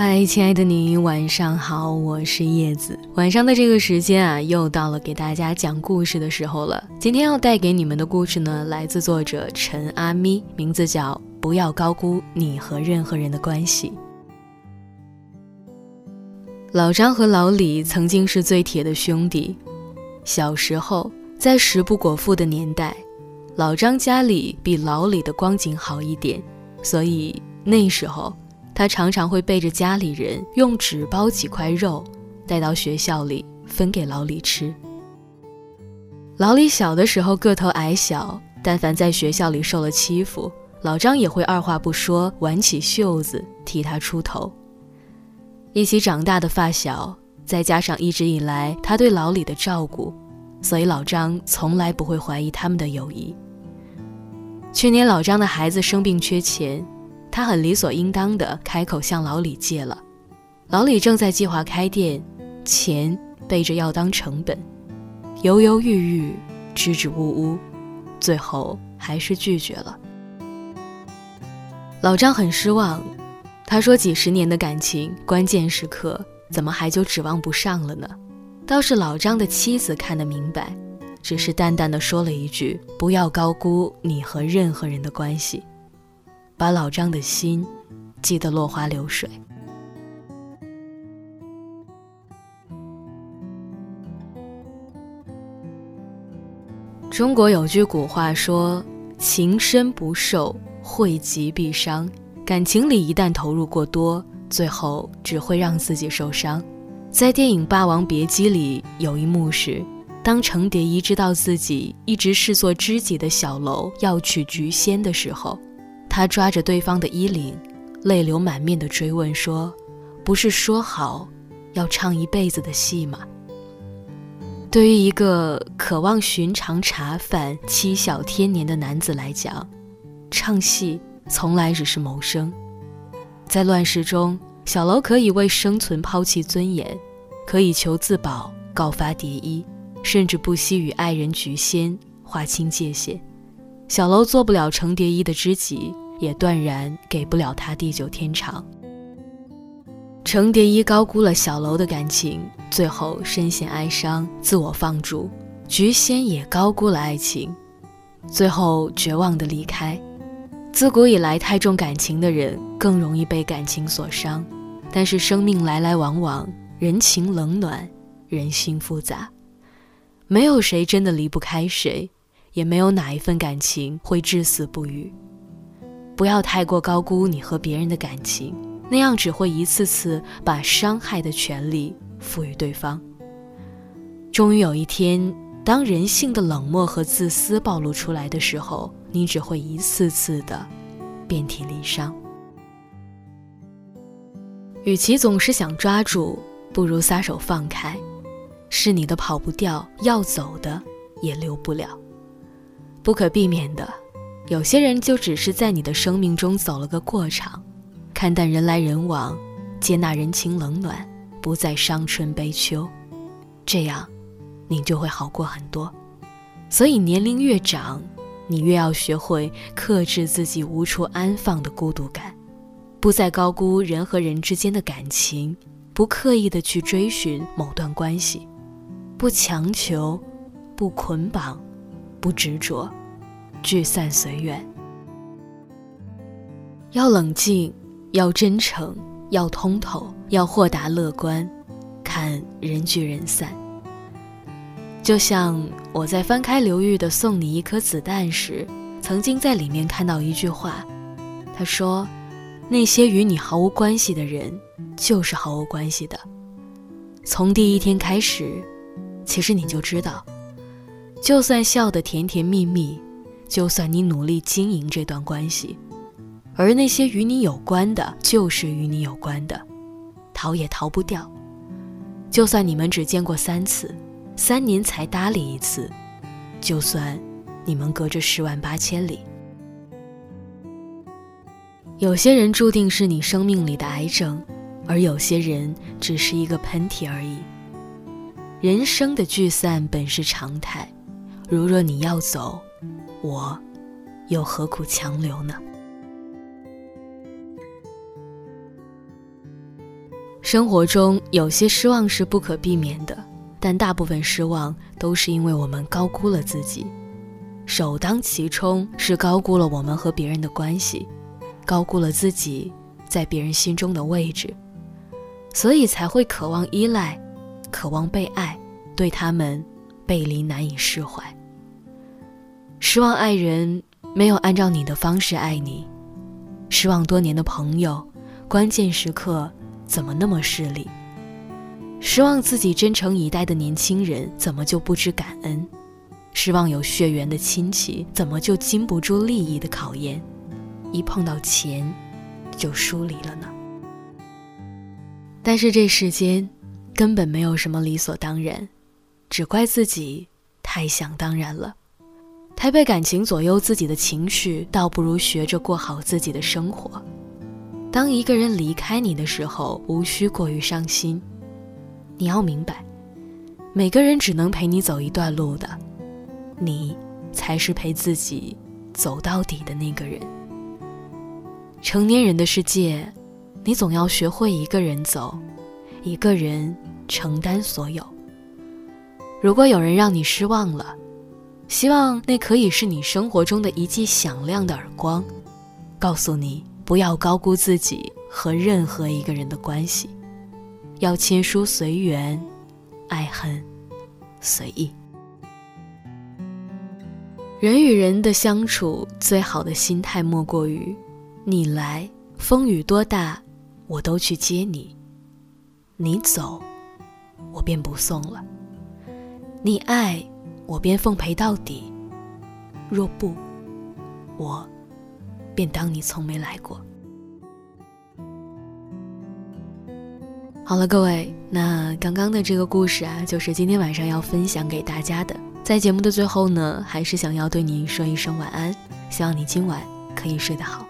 嗨，亲爱的你，晚上好，我是叶子。晚上的这个时间啊，又到了给大家讲故事的时候了。今天要带给你们的故事呢，来自作者陈阿咪，名字叫《不要高估你和任何人的关系》。老张和老李曾经是最铁的兄弟。小时候，在食不果腹的年代，老张家里比老李的光景好一点，所以那时候。他常常会背着家里人用纸包几块肉，带到学校里分给老李吃。老李小的时候个头矮小，但凡在学校里受了欺负，老张也会二话不说挽起袖子替他出头。一起长大的发小，再加上一直以来他对老李的照顾，所以老张从来不会怀疑他们的友谊。去年老张的孩子生病缺钱。他很理所应当的开口向老李借了，老李正在计划开店，钱背着要当成本，犹犹豫豫，支支吾吾，最后还是拒绝了。老张很失望，他说：“几十年的感情，关键时刻怎么还就指望不上了呢？”倒是老张的妻子看得明白，只是淡淡的说了一句：“不要高估你和任何人的关系。”把老张的心记得落花流水。中国有句古话说：“情深不寿，惠及必伤。”感情里一旦投入过多，最后只会让自己受伤。在电影《霸王别姬》里，有一幕是，当程蝶衣知道自己一直视作知己的小楼要娶菊仙的时候。他抓着对方的衣领，泪流满面地追问说：“不是说好要唱一辈子的戏吗？”对于一个渴望寻常茶饭、妻小天年的男子来讲，唱戏从来只是谋生。在乱世中，小楼可以为生存抛弃尊严，可以求自保告发蝶衣，甚至不惜与爱人菊仙划清界限。小楼做不了程蝶衣的知己。也断然给不了他地久天长。程蝶衣高估了小楼的感情，最后深陷哀伤，自我放逐；菊仙也高估了爱情，最后绝望的离开。自古以来，太重感情的人更容易被感情所伤。但是生命来来往往，人情冷暖，人心复杂，没有谁真的离不开谁，也没有哪一份感情会至死不渝。不要太过高估你和别人的感情，那样只会一次次把伤害的权利赋予对方。终于有一天，当人性的冷漠和自私暴露出来的时候，你只会一次次的遍体鳞伤。与其总是想抓住，不如撒手放开。是你的跑不掉，要走的也留不了，不可避免的。有些人就只是在你的生命中走了个过场，看淡人来人往，接纳人情冷暖，不再伤春悲秋，这样，你就会好过很多。所以年龄越长，你越要学会克制自己无处安放的孤独感，不再高估人和人之间的感情，不刻意的去追寻某段关系，不强求，不捆绑，不执着。聚散随缘，要冷静，要真诚，要通透，要豁达乐观，看人聚人散。就像我在翻开刘玉的《送你一颗子弹》时，曾经在里面看到一句话，他说：“那些与你毫无关系的人，就是毫无关系的。从第一天开始，其实你就知道，就算笑得甜甜蜜蜜。”就算你努力经营这段关系，而那些与你有关的，就是与你有关的，逃也逃不掉。就算你们只见过三次，三年才搭理一次，就算你们隔着十万八千里，有些人注定是你生命里的癌症，而有些人只是一个喷嚏而已。人生的聚散本是常态，如若你要走。我又何苦强留呢？生活中有些失望是不可避免的，但大部分失望都是因为我们高估了自己。首当其冲是高估了我们和别人的关系，高估了自己在别人心中的位置，所以才会渴望依赖，渴望被爱，对他们背离难以释怀。失望爱人没有按照你的方式爱你，失望多年的朋友，关键时刻怎么那么势利？失望自己真诚以待的年轻人，怎么就不知感恩？失望有血缘的亲戚，怎么就经不住利益的考验？一碰到钱，就疏离了呢？但是这世间，根本没有什么理所当然，只怪自己太想当然了，太被感情左右自己的情绪，倒不如学着过好自己的生活。当一个人离开你的时候，无需过于伤心。你要明白，每个人只能陪你走一段路的。你才是陪自己走到底的那个人。成年人的世界，你总要学会一个人走，一个人承担所有。如果有人让你失望了，希望那可以是你生活中的一记响亮的耳光，告诉你不要高估自己和任何一个人的关系，要亲疏随缘，爱恨随意。人与人的相处，最好的心态莫过于：你来，风雨多大，我都去接你；你走，我便不送了；你爱，我便奉陪到底；若不，我便当你从没来过。好了，各位，那刚刚的这个故事啊，就是今天晚上要分享给大家的。在节目的最后呢，还是想要对你说一声晚安，希望你今晚可以睡得好。